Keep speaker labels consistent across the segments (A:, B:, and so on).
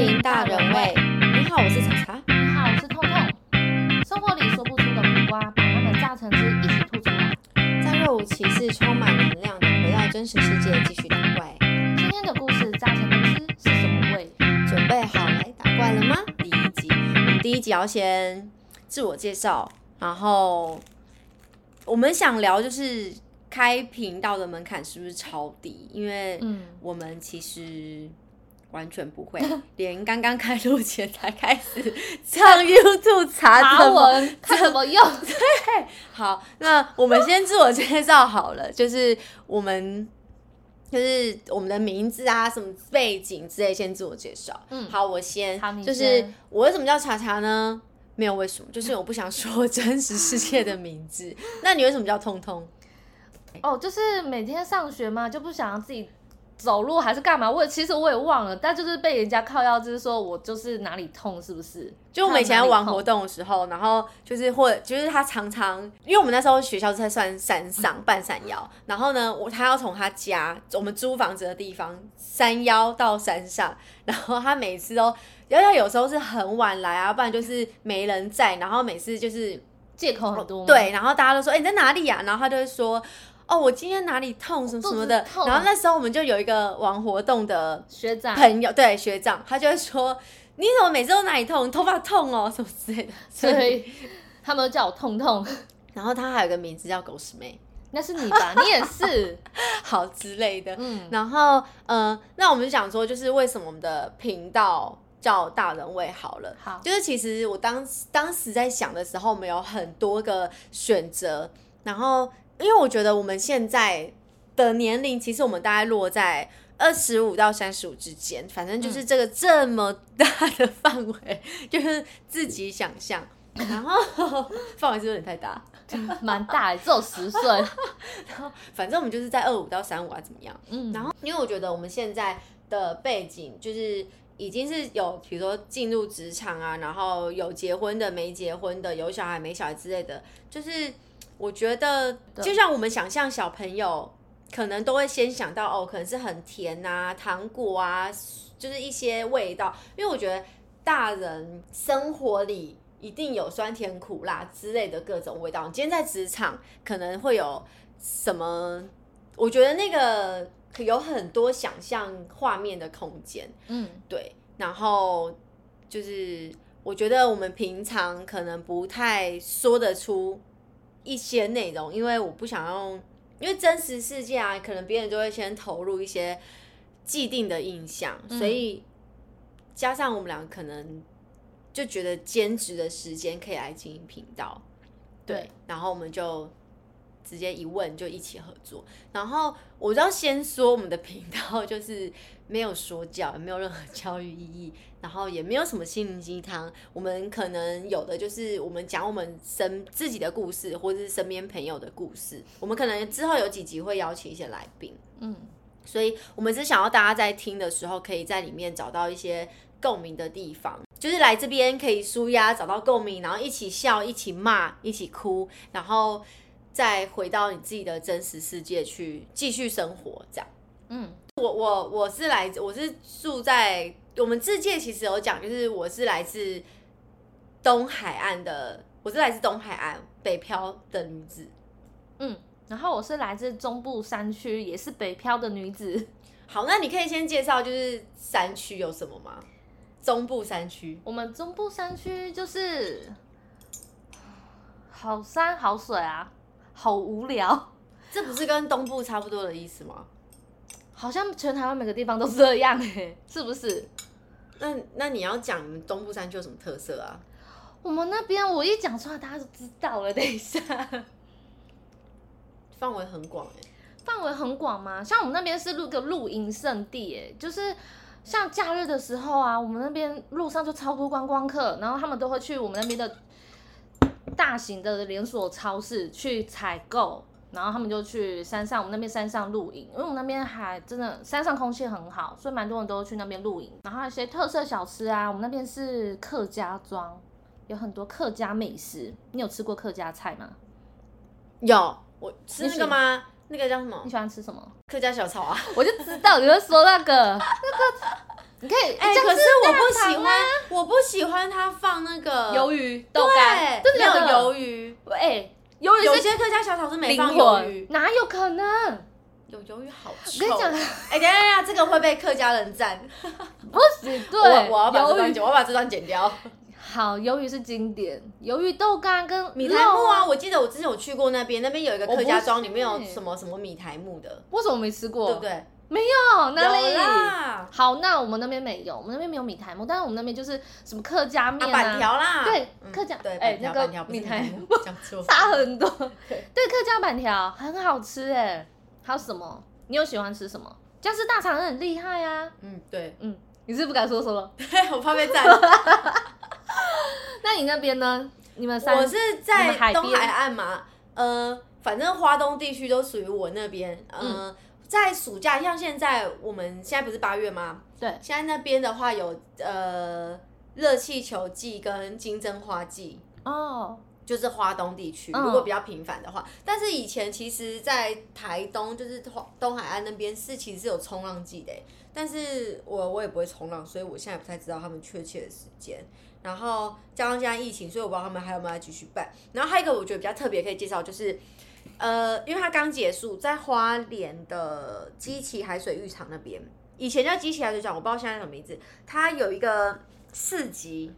A: 临大人味。你好，我是茶茶。
B: 你好，我是痛痛。生活里说不出的苦瓜，把它们榨成汁一起吐出来。
A: 在若无其事、充满能量的回到真实世界，继续打怪。
B: 今天的故事榨成的汁是什么味？
A: 准备好来打怪了吗？第一集，我们第一集要先自我介绍，然后我们想聊就是开频道的门槛是不是超低？因为
B: 嗯，
A: 我们其实完全不会，连刚刚开录前才开始上 YouTube 查
B: 爬
A: 怎么
B: 文看怎么用。
A: 对好，那我们先自我介绍好了，就是我们就是我们的名字啊，什么背景之类，先自我介绍。
B: 嗯
A: 好，我先就是我为什么叫查查呢？没有为什么，就是我不想说真实世界的名字。那你为什么叫通通？
B: 哦，就是每天上学嘛，就不想让自己走路还是干嘛？我也其实我也忘了，但就是被人家靠腰，就是说我就是哪里痛，是不是？
A: 就我们以前玩活
B: 动，
A: 的时候，然后就是或就是他常常，因为我们那时候学校是在算山上半山腰，然后呢，我他要从他家我们租房子的地方山腰到山上，然后他每次都，因为有时候是很晚来啊，不然就是没人在，然后每次就是
B: 借口很多吗，
A: 对，然后大家都说，哎、你在哪里呀、然后他就会说。哦，我今天哪里痛什么什么的，
B: 痛
A: 然后那时候我们就有一个玩活动的
B: 学长，
A: 朋友，对学长，他就会说，你怎么每次都哪里痛？你头发痛哦，什么之类的。
B: 所以他们都叫我痛痛，
A: 然后他还有个名字叫狗屎妹，
B: 那是你吧？你也是，
A: 好之类的。
B: 嗯，
A: 然后，呃，那我们就讲说，就是为什么我们的频道叫大人味好了。
B: 好，
A: 就是其实我当当时在想的时候，我们有很多个选择，然后因为我觉得我们现在的年龄，其实我们大概落在二十五到三十五之间，反正就是这个这么大的范围，就是自己想象。然后范围是有点太大，
B: 蛮大的，只有十岁，然 后
A: 反正我们就是在二五到三五啊，怎么样？
B: 嗯，
A: 然后，因为我觉得我们现在的背景就是已经是有，比如说进入职场啊，然后有结婚的、没结婚的，有小孩没小孩之类的，就是我觉得，就像我们想象小朋友，可能都会先想到哦，可能是很甜啊、糖果啊，就是一些味道，因为我觉得大人生活里。一定有酸甜苦辣之类的各种味道。你今天在职场可能会有什么？我觉得那个有很多想象画面的空间，
B: 嗯，
A: 对。然后就是我觉得我们平常可能不太说得出一些内容，因为我不想用，因为真实世界啊，可能别人就会先投入一些既定的印象，所以加上我们俩可能就觉得兼职的时间可以来经营频道，对，然后我们就直接一问就一起合作。然后我就要先说，我们的频道就是没有说教，也没有任何教育意义，然后也没有什么心灵鸡汤。我们可能有的就是我们讲我们身自己的故事，或者是身边朋友的故事。我们可能之后有几集会邀请一些来宾，
B: 嗯，
A: 所以我们只想要大家在听的时候，可以在里面找到一些共鸣的地方，就是来这边可以舒压，找到共鸣，然后一起笑，一起骂，一起哭，然后再回到你自己的真实世界去继续生活，这样。
B: 嗯，
A: 我我我是来自我是住在我们自界其实有讲，就是我是来自东海岸的，我是来自东海岸北漂的女子。
B: 嗯，然后我是来自中部山区，也是北漂的女子。
A: 好，那你可以先介绍就是山区有什么吗？中部山区。
B: 我们中部山区就是好山好水啊，好无聊，
A: 这不是跟东部差不多的意思吗？
B: 好像全台湾每个地方都是这样哎、是不是？
A: 那那你要讲你们东部山区有什么特色啊？
B: 我们那边我一讲出来，大家就知道了。等一下，
A: 范围很广哎、
B: 范围很广吗，像我们那边是露个露营圣地，哎，就是像假日的时候啊，我们那边路上就超多观光客，然后他们都会去我们那边的大型的连锁超市去采购，然后他们就去山上，我们那边山上露营，因为我们那边还真的山上空气很好，所以蛮多人都去那边露营。然后一些特色小吃啊，我们那边是客家庄，有很多客家美食。你有吃过客家菜吗？
A: 有，我吃那个吗？那个叫什么
B: 你？喜欢吃什么？
A: 客家小炒啊。
B: 我就知道你会说那个那个你可以，
A: 哎、可是我不喜欢我不喜欢他放那个
B: 鱿鱼、豆干，
A: 对，没有
B: 真的假的
A: 鱿鱼，
B: 哎，鱿鱼
A: 有些客家小炒是没放鱿
B: 魂
A: 鱼，，
B: 哪有可能？
A: 有鱿鱼好
B: 我
A: 臭。
B: 跟你讲，
A: 哎、等一下等下，这个会被客家人赞。
B: 不是，对，
A: 我我要把这段剪，我要把这段剪掉。
B: 好，鱿鱼是经典，鱿鱼豆干跟
A: 米苔木啊，，我记得我之前有去过那边，那边有一个客家庄，里面有什么什么米苔木的，
B: 为什么没吃过？
A: 对不？对？
B: 没有，哪
A: 有
B: 里？
A: 啦，
B: 好，那我们那边没有，我们那边没有米苔木，但是我们那边就是什么客家
A: 啊，
B: 面
A: 板条啦，
B: 对
A: 嗯
B: 客家
A: 对，
B: 哎那个
A: 米
B: 米苔
A: 苔木，讲错。
B: 差很多。
A: 对
B: 对，客家板条很好吃哎。还有什么？你有喜欢吃什么？僵尸大肠很厉害啊。
A: 嗯，对，
B: 嗯，你是不敢说什么？
A: 我怕被赞。
B: 那你那边呢？你们三
A: 我是在
B: 海
A: 东海岸嘛，呃，反正华东地区都属于我那边。呃，在暑假，像现在我们现在不是八月吗？
B: 对
A: 现在那边的话有呃热气球季跟金针花季。
B: 哦，
A: 就是花东地区，
B: 嗯
A: 如果比较频繁的话，但是以前其实，在台东就是东海岸那边是其实是有冲浪季的欸，但是我我也不会冲浪，所以我现在不太知道他们确切的时间。然后加上现在疫情，所以我不知道他们还有没有继续办。然后还有一个我觉得比较特别可以介绍，就是呃，因为它刚结束，在花莲的基奇海水浴场那边，以前叫基奇海水浴场，我不知道现在什么名字。它有一个市集，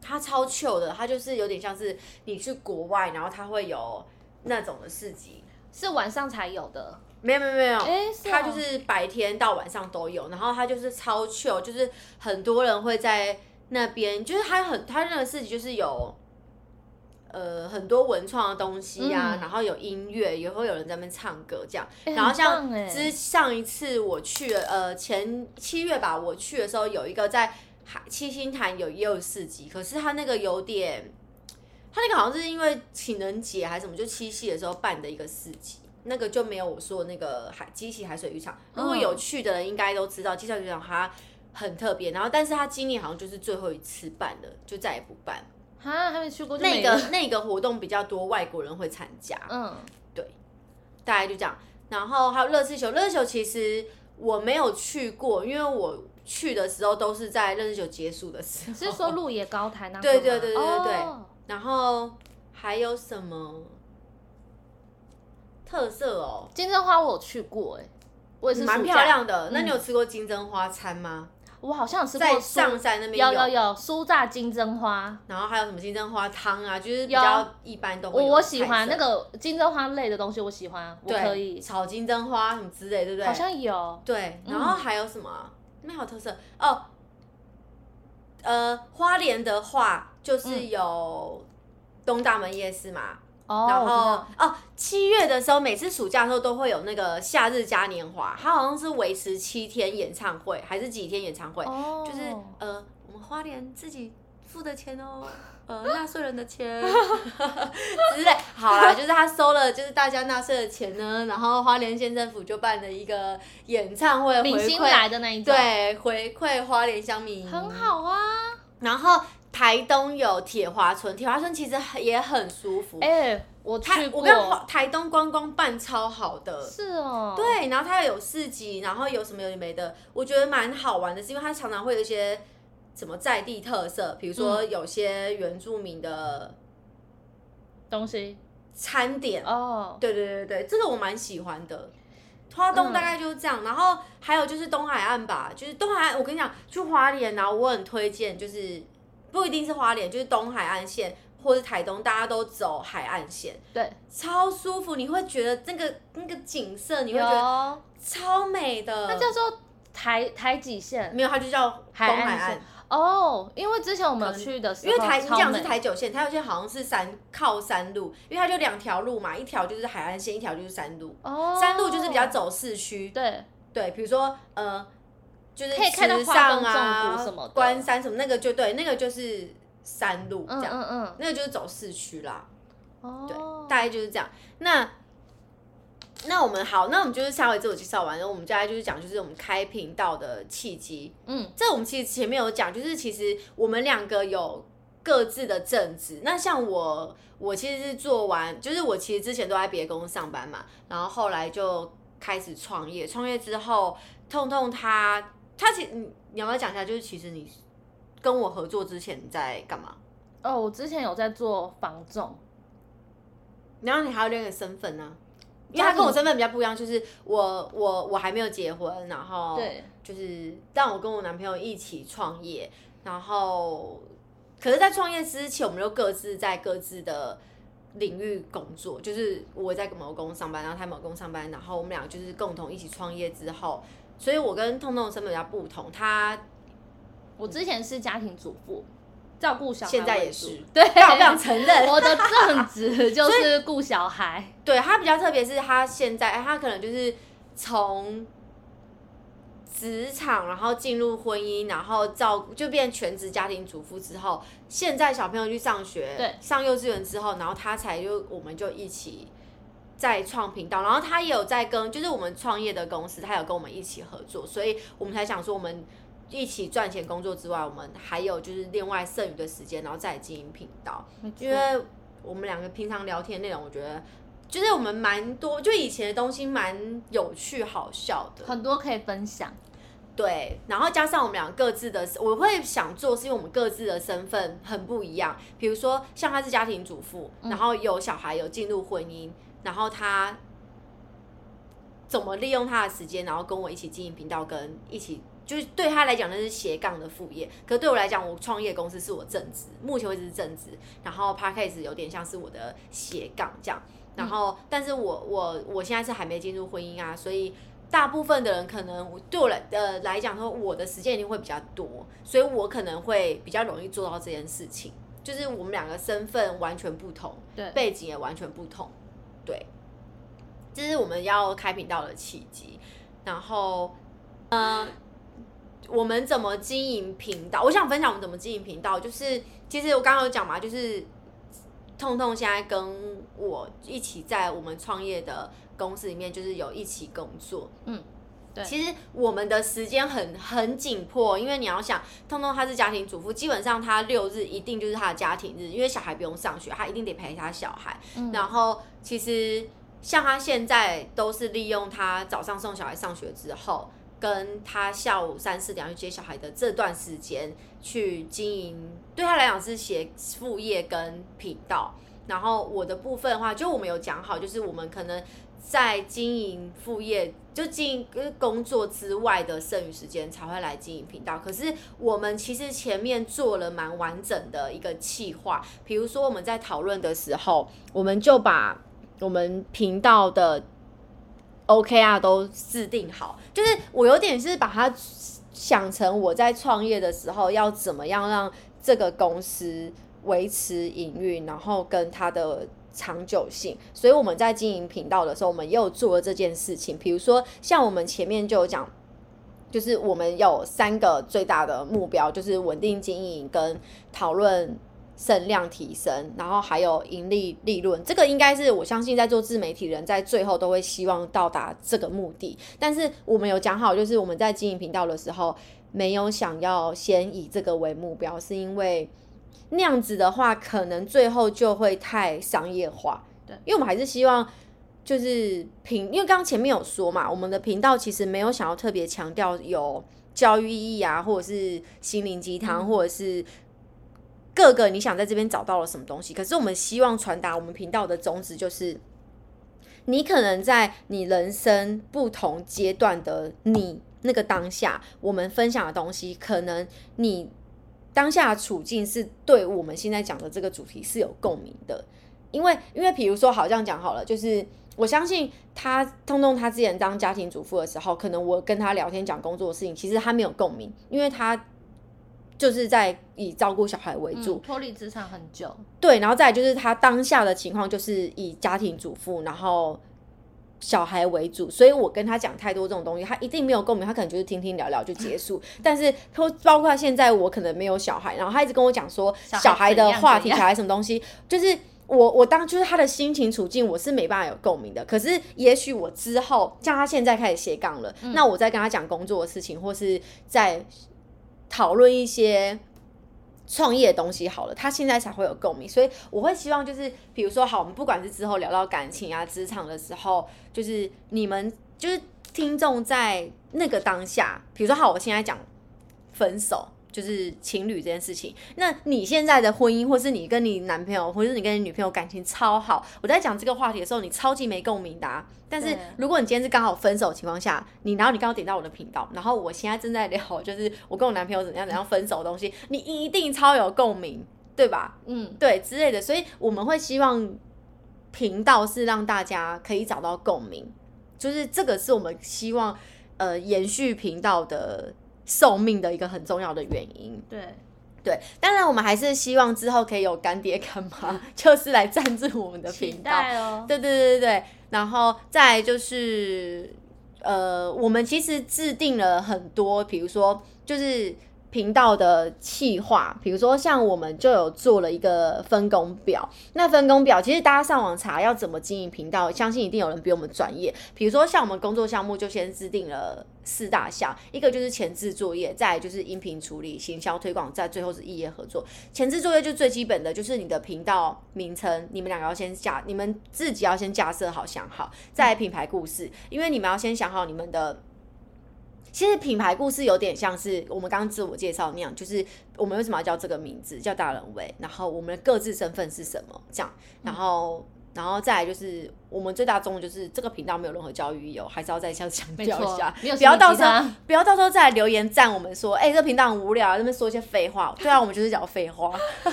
A: 它超 chill 的，它就是有点像是你去国外，然后它会有那种的市集。
B: 是晚上才有的。
A: 没有没有没有，
B: 哎，是哦
A: 它就是白天到晚上都有，然后它就是超 chill，就是很多人会在那边，就是它很它那个市集就是有。呃，很多文创的东西啊，
B: 嗯
A: 然后有音乐，也会有人在那边唱歌这样。
B: 哎
A: 然后像之上一次我去了，呃，前七月吧，我去的时候有一个在海七星潭有也有市集，可是他那个有点，他那个好像是因为情人节还是什么，就七夕的时候办的一个市集，那个就没有我说的那个海基奇海水浴场。如果有去的人应该都知道，基奇海水浴场它很特别，然后但是它今年好像就是最后一次办了，就再也不办。
B: 哈，还没去过就
A: 那个 那个活动比较多外国人会参加，
B: 嗯，对
A: 大概就这样。然后还有热气球，热气球其实我没有去过，因为我去的时候都是在热气球结束的时候。
B: 是说鹿野高台那？
A: 对对对对对对
B: 哦
A: 然后还有什么特色哦？
B: 金针花我有去过哎，我也是
A: 蛮漂亮的。那
B: 嗯
A: 你有吃过金针花餐吗？
B: 我好像有吃过
A: 在
B: 酥
A: 上山那边
B: 有有有。酥炸金针花，
A: 然后还有什么金针花汤啊，就是比
B: 有
A: 较一般都会
B: 我
A: 有
B: 我喜欢
A: 色。
B: 那个金针花类的东西，我喜欢，我
A: 对
B: 可以，
A: 炒金针花什么之类，对不对？
B: 好像有，
A: 对，
B: 嗯。
A: 然后还有什么？啊？那边还有特色。哦。呃，花莲的话就是
B: 嗯。
A: 有东大门夜市嘛，
B: 哦，
A: 然后哦，七月的时候，每次暑假的时候都会有那个夏日嘉年华，它好像是维持七天演唱会，还是几天演唱会？
B: 哦，
A: 就是呃，我们花莲自己付的钱哦，呃，纳税人的钱 之类。好啦，就是他收了就是大家纳税的钱呢，然后花莲县政府就办了一个演唱会回
B: 明星
A: 馈，
B: 来的那一种，，
A: 对，回馈花莲乡民，
B: 很。好啊，
A: 然后台东有铁花村，铁花村其实很也很舒服。
B: 哎，我
A: 台
B: 去过，
A: 我跟台东观光办超好的，
B: 是哦，，
A: 对，然后它有市集，然后有什么有的没的，我觉得蛮好玩的，是因为它常常会有一些什么在地特色，比如说
B: 嗯。
A: 有些原住民的
B: 东西，
A: 餐点，
B: 哦，
A: 对对对对，这个我蛮喜欢的。花东大概就是这样，然后还有就是东海岸吧，就是东海岸，我跟你讲，去花莲啊，我很推荐，就是不一定是花莲，就是东海岸线或是台东，大家都走海岸线，
B: 对，
A: 超舒服，你会觉得那个那个景色，你会觉得
B: 有，
A: 超美的。
B: 那叫做台台几线？
A: 没有，它就叫东
B: 海
A: 海岸
B: 哦，因为之前我们去的时候，
A: 因为台你讲的是台九线，台九线好像是山靠山路，因为它就两条路嘛，一条就是海岸线，一条就是山路。
B: 哦，
A: 山路就是比较走市区，
B: 对，
A: 对，比如说呃，就是
B: 可以看什么的
A: 关山什么，那个就对，那个就是山路这
B: 嗯
A: 样，
B: 嗯嗯，
A: 那个就是走市区啦。对，
B: 哦，
A: 大概就是这样。那那我们好，那我们就是下回自我介绍完，然后我们接下来就是讲，就是我们开频道的契机。
B: 嗯，
A: 这我们其实前面有讲，就是其实我们两个有各自的正职。那像我，我其实是做完，就是我其实之前都在别的公司上班嘛，然后后来就开始创业。创业之后，痛痛他他其你你要不要讲一下？就是其实你跟我合作之前你在干嘛？
B: 哦，我之前有在做房仲，
A: 然后你还有另一个身份呢、因为他跟我身份比较不一样，就是我我我还没有结婚，然后
B: 对，
A: 就是但我跟我男朋友一起创业，然后可是，在创业之前，我们就各自在各自的领域工作，就是我在某个公司上班，然后他某个公司上班，然后我们俩就是共同一起创业之后，所以我跟痛痛的身份比较不同，他
B: 我之前是家庭主妇，照顾小孩，
A: 现在也是
B: 对，
A: 非常非常承认，
B: 我的正职 就是顾小孩，
A: 对他比较特别，是他现在他可能就是从职场，然后进入婚姻，然后照就变全职家庭主妇之后，现在小朋友去上学，
B: 对
A: 上幼稚园之后，然后他才就我们就一起在创频道，然后他也有在跟就是我们创业的公司，他有跟我们一起合作，所以我们才想说我们。一起赚钱工作之外，我们还有就是另外剩余的时间，然后再经营频道。因为我们两个平常聊天内容，我觉得就是我们蛮多，就以前的东西蛮有趣好笑的，
B: 很多可以分享。
A: 对。然后加上我们俩各自的，我会想做，是因为我们各自的身份很不一样。比如说，像他是家庭主妇，然后有小孩，有进入婚姻，然后他怎么利用他的时间，然后跟我一起经营频道，跟一起。就是对他来讲那是斜杠的副业，可是对我来讲，我创业公司是我正职，目前为止是正职，然后 p a c k a g e 有点像是我的斜杠这样，然后但是我我我现在是还没进入婚姻啊，所以大部分的人可能对我来呃来讲说，我的时间一定会比较多，所以我可能会比较容易做到这件事情，就是我们两个身份完全不同，
B: 对。
A: 背景也完全不同，对，这是我们要开频道的契机，然后嗯。我们怎么经营频道？我想分享我们怎么经营频道，就是其实我刚刚有讲嘛，就是痛痛现在跟我一起在我们创业的公司里面，就是有一起工作。
B: 嗯，对
A: 其实我们的时间很很紧迫，因为你要想，通通她是家庭主妇，基本上她六日一定就是她的家庭日，因为小孩不用上学，她一定得陪她小孩。
B: 嗯
A: 然后其实像她现在都是利用她早上送小孩上学之后，跟她下午三四点去接小孩的这段时间去经营，对她来讲是写副业跟频道。然后我的部分的话，就我们有讲好，就是我们可能在经营副业，就经营工作之外的剩余时间才会来经营频道。可是我们其实前面做了蛮完整的一个计划，比如说我们在讨论的时候，我们就把我们频道的 OKR 都制定好，就是我有点是把它想成我在创业的时候要怎么样让这个公司维持营运，然后跟它的长久性。所以我们在经营频道的时候，我们也有做了这件事情。比如说，像我们前面就有讲。就是我们有三个最大的目标，就是稳定经营跟讨论声量提升，然后还有盈利利润。这个应该是我相信在做自媒体人在最后都会希望到达这个目的。但是我们有讲好，就是我们在经营频道的时候，没有想要先以这个为目标，是因为那样子的话，可能最后就会太商业化。
B: 对，
A: 因为我们还是希望。就是频，因为刚刚前面有说嘛，我们的频道其实没有想要特别强调有教育意义啊，或者是心灵鸡汤，或者是各个你想在这边找到了什么东西。可是我们希望传达我们频道的宗旨就是，你可能在你人生不同阶段的你那个当下，我们分享的东西，可能你当下的处境是对我们现在讲的这个主题是有共鸣的。因为，因为比如说，好这样讲好了，就是我相信他通通他之前当家庭主妇的时候，可能我跟他聊天讲工作的事情，其实他没有共鸣，因为他就是在以照顾小孩为主，
B: 嗯脱离职场很久，
A: 对，然后再就是他当下的情况就是以家庭主妇，然后小孩为主，所以我跟他讲太多这种东西，他一定没有共鸣，他可能就是听听聊聊就结束。但是包包括现在我可能没有小孩，然后他一直跟我讲说
B: 小孩
A: 的话题、小孩什么东西，就是。我我当就是他的心情处境，我是没办法有共鸣的。可是也许我之后像他现在开始斜杠了，那我再跟他讲工作的事情，或是在讨论一些创业的东西好了，他现在才会有共鸣。所以我会希望就是，比如说好，我们不管是之后聊到感情啊、职场的时候，就是你们就是听众在那个当下，比如说好，我现在讲分手。就是情侣这件事情，那你现在的婚姻，或是你跟你男朋友，或是你跟你女朋友感情超好，我在讲这个话题的时候，你超级没共鸣的。但是如果你今天是刚好分手的情况下，你然后你刚好点到我的频道，然后我现在正在聊，就是我跟我男朋友怎样怎样分手的东西，你一定超有共鸣，对吧？嗯，对之类的，所以我们会希望频道是让大家可以找到共鸣，就是这个是我们希望呃延续频道的。寿命的一个很重要的原因，
B: 对
A: 对，当然我们还是希望之后可以有干爹干妈，就是来赞助我们的频道
B: 哦。
A: 对对对对对，然后再就是，呃，我们其实制定了很多，比如说就是。频道的企划，比如说像我们就有做了一个分工表。那分工表其实大家上网查要怎么经营频道，相信一定有人比我们专业。比如说像我们工作项目就先制定了四大项，一个就是前置作业，再就是音频处理、行销推广，再最后是异业合作。前置作业就最基本的就是你的频道名称，你们两个要先架，你们自己要先架设好想好，再品牌故事，因为你们要先想好你们的。其实品牌故事有点像是我们刚刚自我介绍那样，就是我们为什么要叫这个名字叫大人味，然后我们的各自身份是什么这样，然后然后再来就是我们最大宗的就是这个频道没有任何教育意义，还是要再次强调一下，不要到时候不要到时候再来留言赞我们说，哎，这个频道很无聊，那边说一些废话，对啊，我们就是讲废话，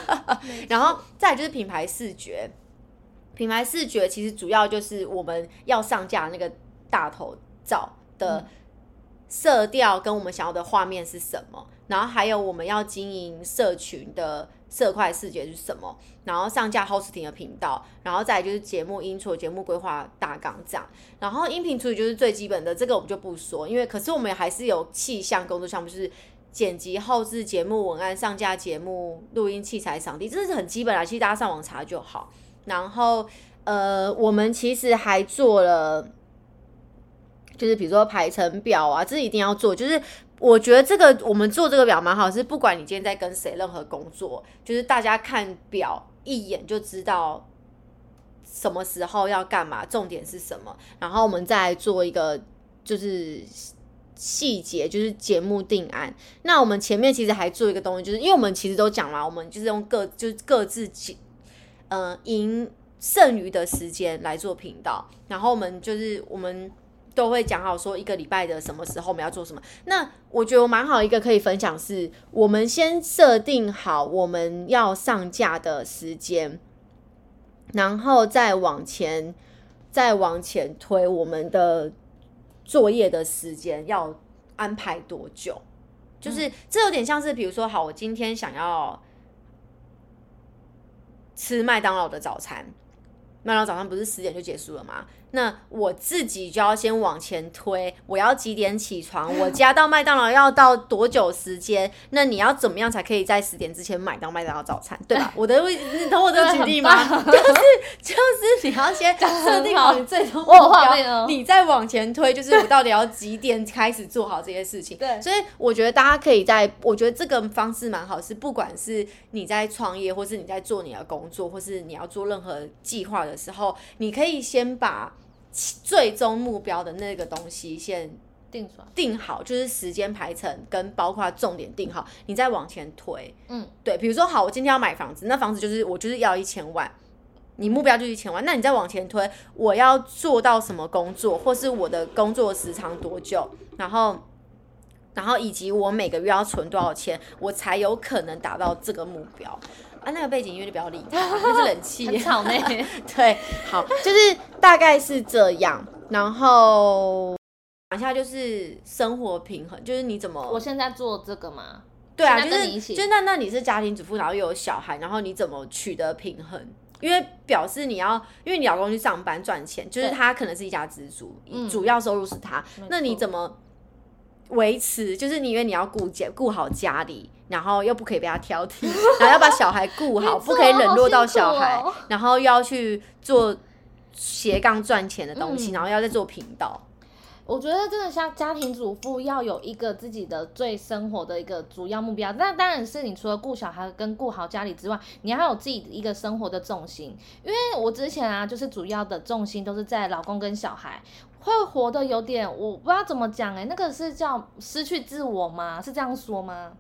A: 然后再来就是品牌视觉，品牌视觉其实主要就是我们要上架那个大头照的。色调跟我们想要的画面是什么？然后还有我们要经营社群的色块视觉是什么？然后上架 hosting 的频道，然后再就是节目音错节目规划大纲这样。然后音频处理就是最基本的，这个我们就不说，因为可是我们还是有气象工作项目，就是剪辑后置节目文案、上架节目、录音器材、场地，这是很基本啊，其实大家上网查就好。然后呃，我们其实还做了。就是比如说排程表啊，这一定要做。就是我觉得这个我们做这个表蛮好，是不管你今天在跟谁任何工作，就是大家看表一眼就知道什么时候要干嘛，重点是什么。然后我们再做一个就是细节，就是节目定案。那我们前面其实还做一个东西，就是因为我们其实都讲了，我们就是用各就是各自嗯赢剩余的时间来做频道。然后我们就是我们。都会讲好说一个礼拜的什么时候我们要做什么。那我觉得蛮好一个可以分享是，我们先设定好我们要上架的时间，然后再往前再往前推我们的作业的时间要安排多久。就是这有点像是，比如说，好，我今天想要吃麦当劳的早餐，麦当劳早餐不是十点就结束了吗？那我自己就要先往前推，我要几点起床？我家到麦当劳要到多久时间？那你要怎么样才可以在十点之前买到麦当劳早餐，对吧？我的，你懂我的举例吗？就是就是你要先设定好你最终目标，你再往前推，就是我到底要几点开始做好这些事情？
B: 对，
A: 所以我觉得大家可以在，我觉得这个方式蛮好，是不管是你在创业，或是你在做你的工作，或是你要做任何计划的时候，你可以先把。最终目标的那个东西先
B: 定出来，
A: 定好就是时间排程跟包括重点定好，你再往前推。嗯，对，比如说好，我今天要买房子，那房子就是我就是要一千万，你目标就一千万，那你再往前推，我要做到什么工作，或是我的工作时长多久，然后，然后以及我每个月要存多少钱，我才有可能达到这个目标。啊，那个背景音乐就不要理它，那是冷气，
B: 很吵呢。
A: 对，好，就是大概是这样。然后讲一下，就是生活平衡，就是你怎么？
B: 我现在做这个吗？
A: 对啊，就是就那那你是家庭主妇，然后又有小孩，然后你怎么取得平衡？因为表示你要，因为你老公去上班赚钱，就是他可能是一家之主，主要收入是他。那你怎么维持？就是你因为你要顾家，顾好家里。然后又不可以被他挑剔，然后要把小孩顾好，不可以冷落到小孩，然后又要去做斜杠赚钱的东西，然后要再做频道。
B: 我觉得真的像家庭主妇要有一个自己的最生活的一个主要目标，那当然是你除了顾小孩跟顾好家里之外，你还有自己的一个生活的重心。因为我之前啊，就是主要的重心都是在老公跟小孩，会活得有点我不知道怎么讲哎、那个是叫失去自我吗？是这样说吗？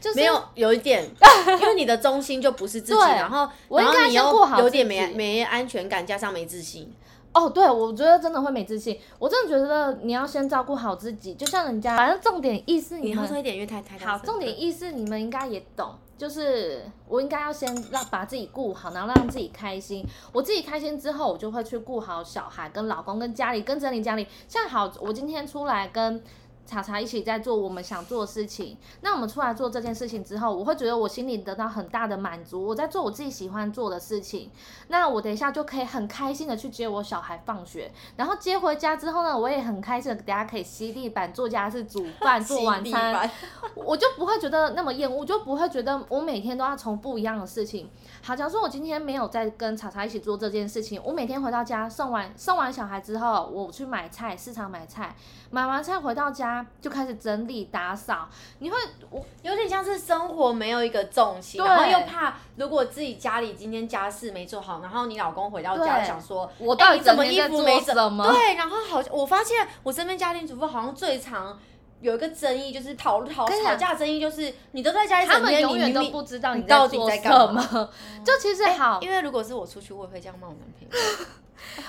B: 就是
A: 没有有一点，因为你的中心就不是自己，然后
B: 我应该
A: 然后你又
B: 先过好
A: 有点
B: 自己
A: 没没安全感，加上没自信。
B: 哦，对，我觉得真的会没自信。我真的觉得你要先照顾好自己，就像人家，反正重点意思
A: 你
B: 你们
A: 要说一点，因为太太大
B: 好，重点意思你们应该也懂，就是我应该要先让把自己顾好，然后让自己开心。我自己开心之后，我就会去顾好小孩、跟老公、跟家里、跟整理家里。像好，我今天出来跟。茶茶一起在做我们想做的事情，那我们出来做这件事情之后，我会觉得我心里得到很大的满足，我在做我自己喜欢做的事情，那我等一下就可以很开心的去接我小孩放学，然后接回家之后呢，我也很开心的，等下可以吸地板、做家事、煮饭、做晚餐，我就不会觉得那么厌恶，就不会觉得我每天都要重复一样的事情。好，假如说我今天没有在跟茶茶一起做这件事情，我每天回到家送完送完小孩之后，我去买菜，市场买菜，买完菜回到家就开始整理打扫。你会，我
A: 有点像是生活没有一个重心，然后又怕如果自己家里今天家事没做好，然后你老公回到家想说，
B: 我到底
A: 怎么衣服没整
B: 什么
A: 对，然后好像我发现我身边家庭主妇好像最常。有一个争议就是讨讨吵架争议，就是你都在家里
B: 他们永远都不知道
A: 你到底在干嘛
B: 么。就其实好，
A: 因为如果是我出去，我也会这样骂我男朋友。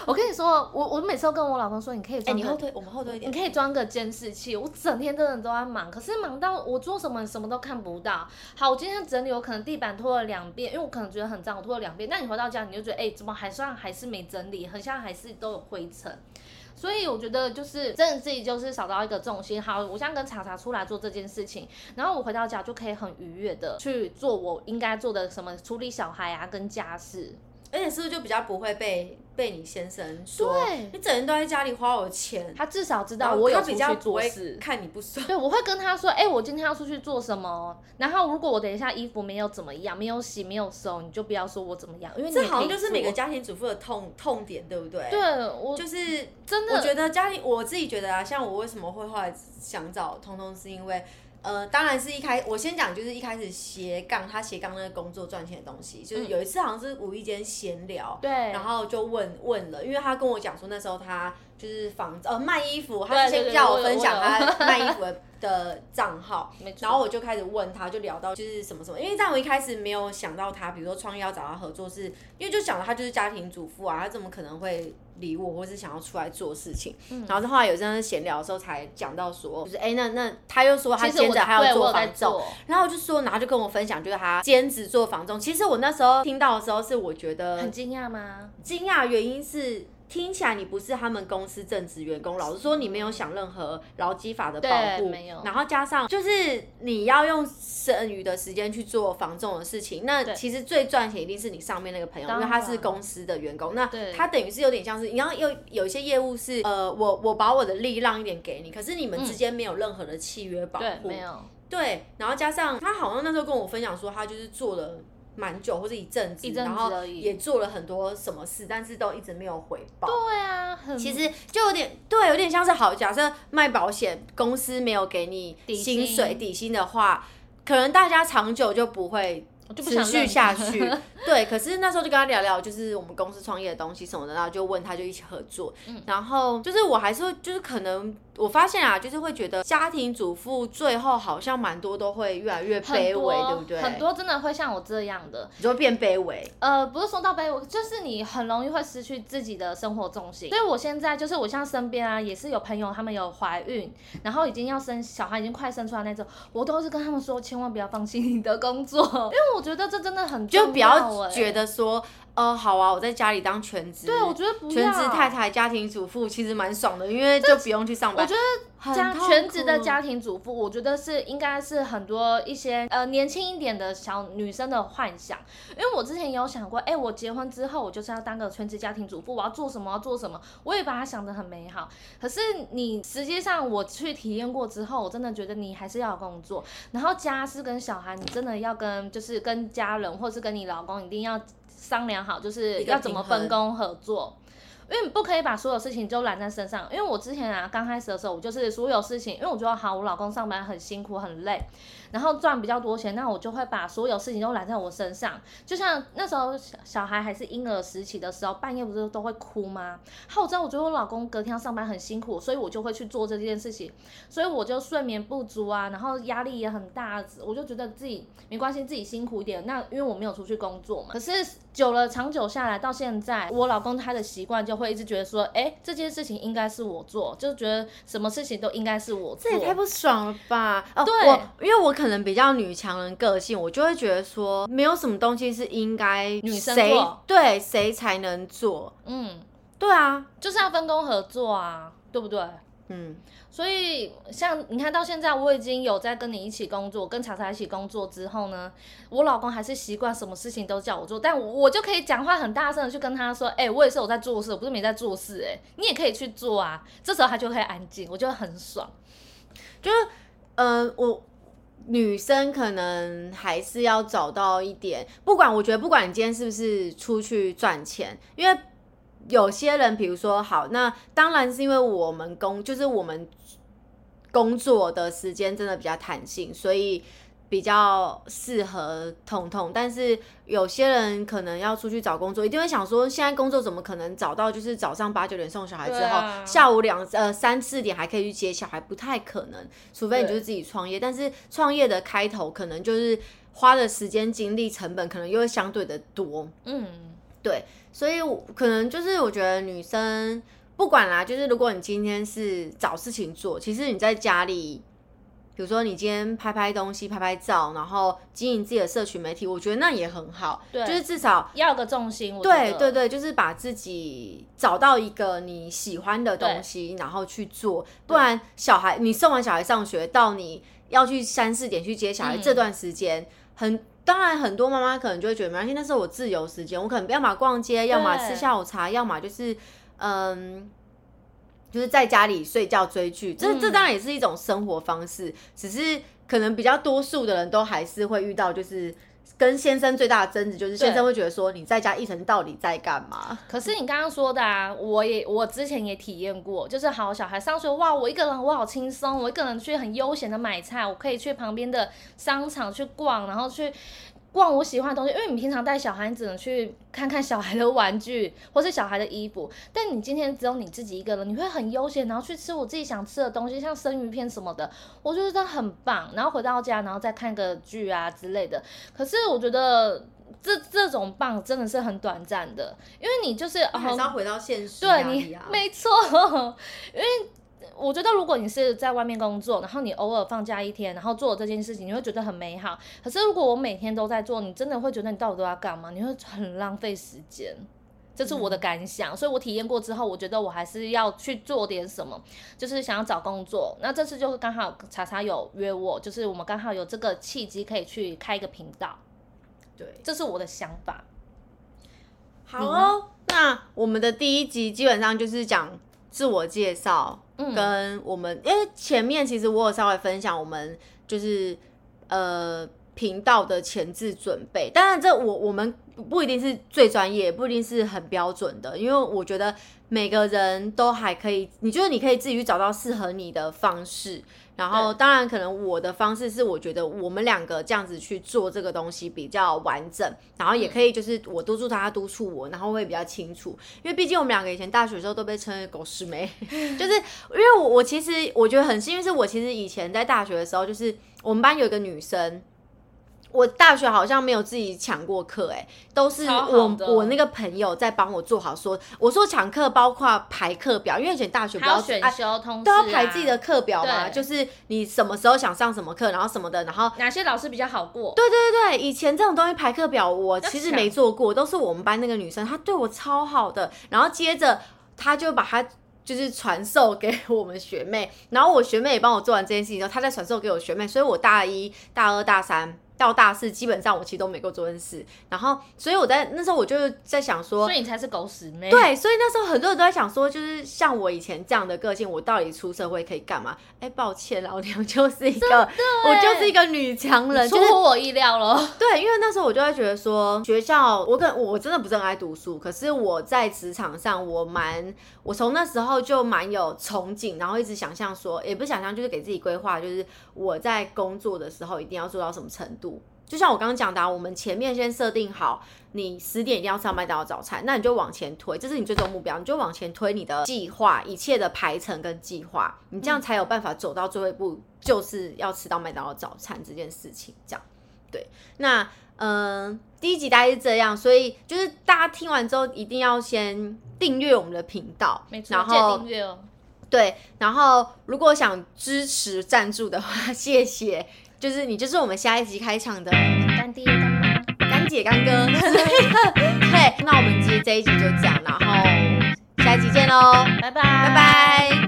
B: 我跟你说，我我每次都跟我老公说，你可以
A: 哎、
B: 装个
A: 你后退，我们后退一点。
B: 你可以装个监视器，我整天真的都在忙，可是忙到我做什么什么都看不到。好，我今天整理，我可能地板拖了两遍，因为我可能觉得很脏，我拖了两遍。那你回到家，你就觉得，哎、怎么还算还是没整理，很像还是都有灰尘。所以我觉得就是真的自己就是找到一个重心。好，我现在跟茶茶出来做这件事情，然后我回到家就可以很愉悦的去做我应该做的什么处理小孩啊跟家事。
A: 而且是不是就比较不会被被你先生说，
B: 对
A: 你整天都在家里花我的钱，
B: 他至少知道我有
A: 比较
B: 出去
A: 不会
B: 做事。
A: 看你不爽。
B: 对，我会跟他说，哎、我今天要出去做什么。然后如果我等一下衣服没有怎么样，没有洗，没有收，你就不要说我怎么样，因为你
A: 这好像就是每个家庭主妇的痛痛点，对不对？，
B: 对我
A: 就是
B: 真的
A: 我觉得家庭，我自己觉得啊，像我为什么会后来想找通通，是因为。呃，当然是一开，我先讲就是一开始斜杠，他斜杠那个工作赚钱的东西，就是有一次好像是无意间闲聊，
B: 对，
A: 然后就问问了，因为他跟我讲说那时候他就是房呃卖衣服，他
B: 对对对
A: 是先叫
B: 我
A: 分享他 卖衣服的的账号，
B: 没错
A: 然后我就开始问他，就聊到就是什么什么，因为在我一开始没有想到他，比如说创业要找他合作是，因为就想到他就是家庭主妇啊，他怎么可能会理我，或是想要出来做事情？
B: 嗯
A: 然后后来有这样闲聊的时候才讲到说，就是哎、那那他又说他兼职还要做房仲，然后我就说，然后就跟我分享，就是他兼职做房仲。其实我那时候听到的时候，是我觉得
B: 很惊讶吗？
A: 惊讶，原因是听起来你不是他们公司正职员工，老实说你没有想任何劳基法的保护，
B: 对没有。
A: 然后加上就是你要用剩余的时间去做防重的事情，那其实最赚钱一定是你上面那个朋友，因为他是公司的员工，那他等于是有点像是你要有有一些业务是呃，我我把我的利让一点给你，可是你们之间没有任何的契约保护，
B: 嗯对，没有，
A: 对，然后加上他好像那时候跟我分享说，他就是做了蛮久或者一阵子，
B: 一阵子
A: 然后也做了很多什么事，但是都一直没有回报。
B: 对啊，很
A: 其实就有点对，有点像是好，假设卖保险公司没有给你薪水
B: 薪
A: 底薪的话，可能大家长久就不会
B: 我就不
A: 持续下去。对，可是那时候就跟他聊聊，就是我们公司创业的东西什么的，然后就问他就一起合作。
B: 嗯
A: 然后就是我还是会，就是可能我发现啊，就是会觉得家庭主妇最后好像蛮多都会越来越
B: 很多
A: 卑微，对不对？
B: 很多真的会像我这样的，
A: 你就会变卑微。
B: 呃，不是说到卑微，就是你很容易会失去自己的生活重心。所以我现在就是我像身边啊，也是有朋友他们有怀孕，然后已经要生小孩，已经快生出来那种，我都是跟他们说，千万不要放弃你的工作，因为我觉得这真的很重
A: 就不要
B: 欸。
A: 觉得说，呃，好啊，我在家里当全职，
B: 对，我觉得不要
A: 全职太太、家庭主妇其实蛮爽的，因为就不用去上班。
B: 我觉得家全职的家庭主妇，我觉得是应该是很多一些呃年轻一点的小女生的幻想。因为我之前也有想过，哎、我结婚之后我就是要当个全职家庭主妇，我要做什么，要做什么，我也把它想得很美好。可是你实际上我去体验过之后，我真的觉得你还是要有工作，然后家事跟小孩，你真的要跟就是跟家人或是跟你老公一定要商量好，就是要怎么分工合作。因为你不可以把所有事情都揽在身上。因为我之前啊，刚开始的时候，我就是所有事情，因为我觉得好，我老公上班很辛苦很累，然后赚比较多钱，那我就会把所有事情都揽在我身上。就像那时候小小孩还是婴儿时期的时候，半夜不是都会哭吗？好，我知道，我觉得我老公隔天要上班很辛苦，所以我就会去做这件事情，所以我就睡眠不足啊，然后压力也很大，我就觉得自己没关系，自己辛苦一点。那因为我没有出去工作嘛，可是久了长久下来到现在，我老公他的习惯就会一直觉得说，哎，这件事情应该是我做，就觉得什么事情都应该是我做，
A: 这也太不爽了吧？哦，
B: 对
A: 我因为我可能比较女强人个性，我就会觉得说，没有什么东西是应该
B: 女生
A: 谁
B: 做
A: 对谁才能做。
B: 嗯，
A: 对啊，
B: 就是要分工合作啊，对不对？
A: 嗯，
B: 所以，像你看到现在，我已经有在跟你一起工作，跟查查一起工作之后呢，我老公还是习惯什么事情都叫我做，但我我就可以讲话很大声的去跟他说，哎、我也是有在做事，我不是没在做事、哎，你也可以去做啊。这时候他就会安静，我就会很爽。
A: 就是呃，我女生可能还是要找到一点，不管我觉得不管你今天是不是出去赚钱，因为有些人，比如说好，那当然是因为我们工就是我们工作的时间真的比较弹性，所以。比较适合痛痛，但是有些人可能要出去找工作，一定会想说，现在工作怎么可能找到？就是早上八九点送小孩之后，
B: 啊
A: 下午两呃三四点还可以去接小孩，不太可能，除非你就是自己创业。但是创业的开头可能就是花的时间、精力、成本可能又会相对的多，
B: 嗯，
A: 对，所以可能就是我觉得女生不管啦，就是如果你今天是找事情做，其实你在家里。比如说，你今天拍拍东西、拍拍照，然后经营自己的社群媒体，我觉得那也很好。
B: 对
A: 就是至少
B: 要有个重心。我
A: 对对对，就是把自己找到一个你喜欢的东西，然后去做。不然，小孩你送完小孩上学，到你要去三四点去接小孩、
B: 嗯
A: 这段时间，很当然很多妈妈可能就会觉得没关系，那是我自由时间，我可能要么逛街，要么吃下午茶，要么就是嗯。就是在家里睡觉追剧，这这
B: 嗯
A: 当然也是一种生活方式，只是可能比较多数的人都还是会遇到，就是跟先生最大的争执，就是先生会觉得说你在家一层到底在干嘛？
B: 可是你刚刚说的啊，我也我之前也体验过，就是好小孩上学，哇，我一个人我好轻松，我一个人去很悠闲的买菜，我可以去旁边的商场去逛，然后去逛我喜欢的东西，因为你平常带小孩，你只能去看看小孩的玩具或是小孩的衣服，但你今天只有你自己一个人，你会很悠闲，然后去吃我自己想吃的东西，像生鱼片什么的，我觉得这很棒。然后回到家，然后再看个剧啊之类的。可是我觉得这这种棒真的是很短暂的，因为你就是
A: 还是
B: 哦
A: 要回到现实
B: 对你。没错，因为我觉得如果你是在外面工作，然后你偶尔放假一天，然后做这件事情，你会觉得很美好。可是如果我每天都在做，你真的会觉得你到底都要干嘛？你会很浪费时间。这是我的感想，所以我体验过之后，我觉得我还是要去做点什么，就是想要找工作。那这次就是刚好查查有约我，就是我们刚好有这个契机可以去开一个频道，
A: 对，
B: 这是我的想法。
A: 好哦。那我们的第一集基本上就是讲自我介绍，跟我们因为前面其实我有稍微分享我们就是呃频道的前置准备，当然这我我们不一定是最专业，不一定是很标准的，因为我觉得每个人都还可以，你觉得你可以自己去找到适合你的方式。然后，当然，可能我的方式是，我觉得我们两个这样子去做这个东西比较完整，然后也可以就是我督促他，他督促我，然后会比较清楚。因为毕竟我们两个以前大学的时候都被称为狗屎妹，就是因为我我其实我觉得很幸运，是我其实以前在大学的时候，就是我们班有一个女生。我大学好像没有自己抢过课，哎，都是我我那个朋友在帮我做好说，我说抢课包括排课表，因为以前大学不
B: 还要选修、通知、
A: 都
B: 啊、
A: 要排自己的课表嘛，就是你什么时候想上什么课，然后什么的，然后
B: 哪些老师比较好过？
A: 对对对对，以前这种东西排课表我其实没做过，都是我们班那个女生，她对我超好的，然后接着她就把她就是传授给我们学妹，然后我学妹也帮我做完这件事情之后，她再传授给我学妹，所以我大一、大二、大三到大四，基本上我其实都没过做这件事。然后，所以我在那时候我就在想说，
B: 所以你才是狗屎妹。
A: 对，所以那时候很多人都在想说，就是像我以前这样的个性，我到底出社会可以干嘛？哎，抱歉，老娘就是 一个，我就是一个女强人，
B: 出乎我意料了。
A: 对，因为那时候我就会觉得说，学校我跟我真的不是很爱读书，可是我在职场上我蛮，我从那时候就蛮有憧憬，然后一直想象说，也不是想象，就是给自己规划，就是我在工作的时候一定要做到什么程度。就像我刚刚讲的，我们前面先设定好，你十点一定要上麦当劳早餐，那你就往前推，这是你最终目标，你就往前推你的计划，一切的排程跟计划，你这样才有办法走到最后一步，就是要吃到麦当劳早餐这件事情。这样，对，那嗯，第一集大概是这样，所以就是大家听完之后一定要先订阅我们的频道，
B: 没错，然后订阅哦。
A: 对，然后如果想支持赞助的话，谢谢。就是你，就是我们下一集开场的
B: 干爹、干妈、
A: 干姐、干哥。对，那我们今天这一集就这样，然后下一集见喽，
B: 拜拜，
A: 拜拜。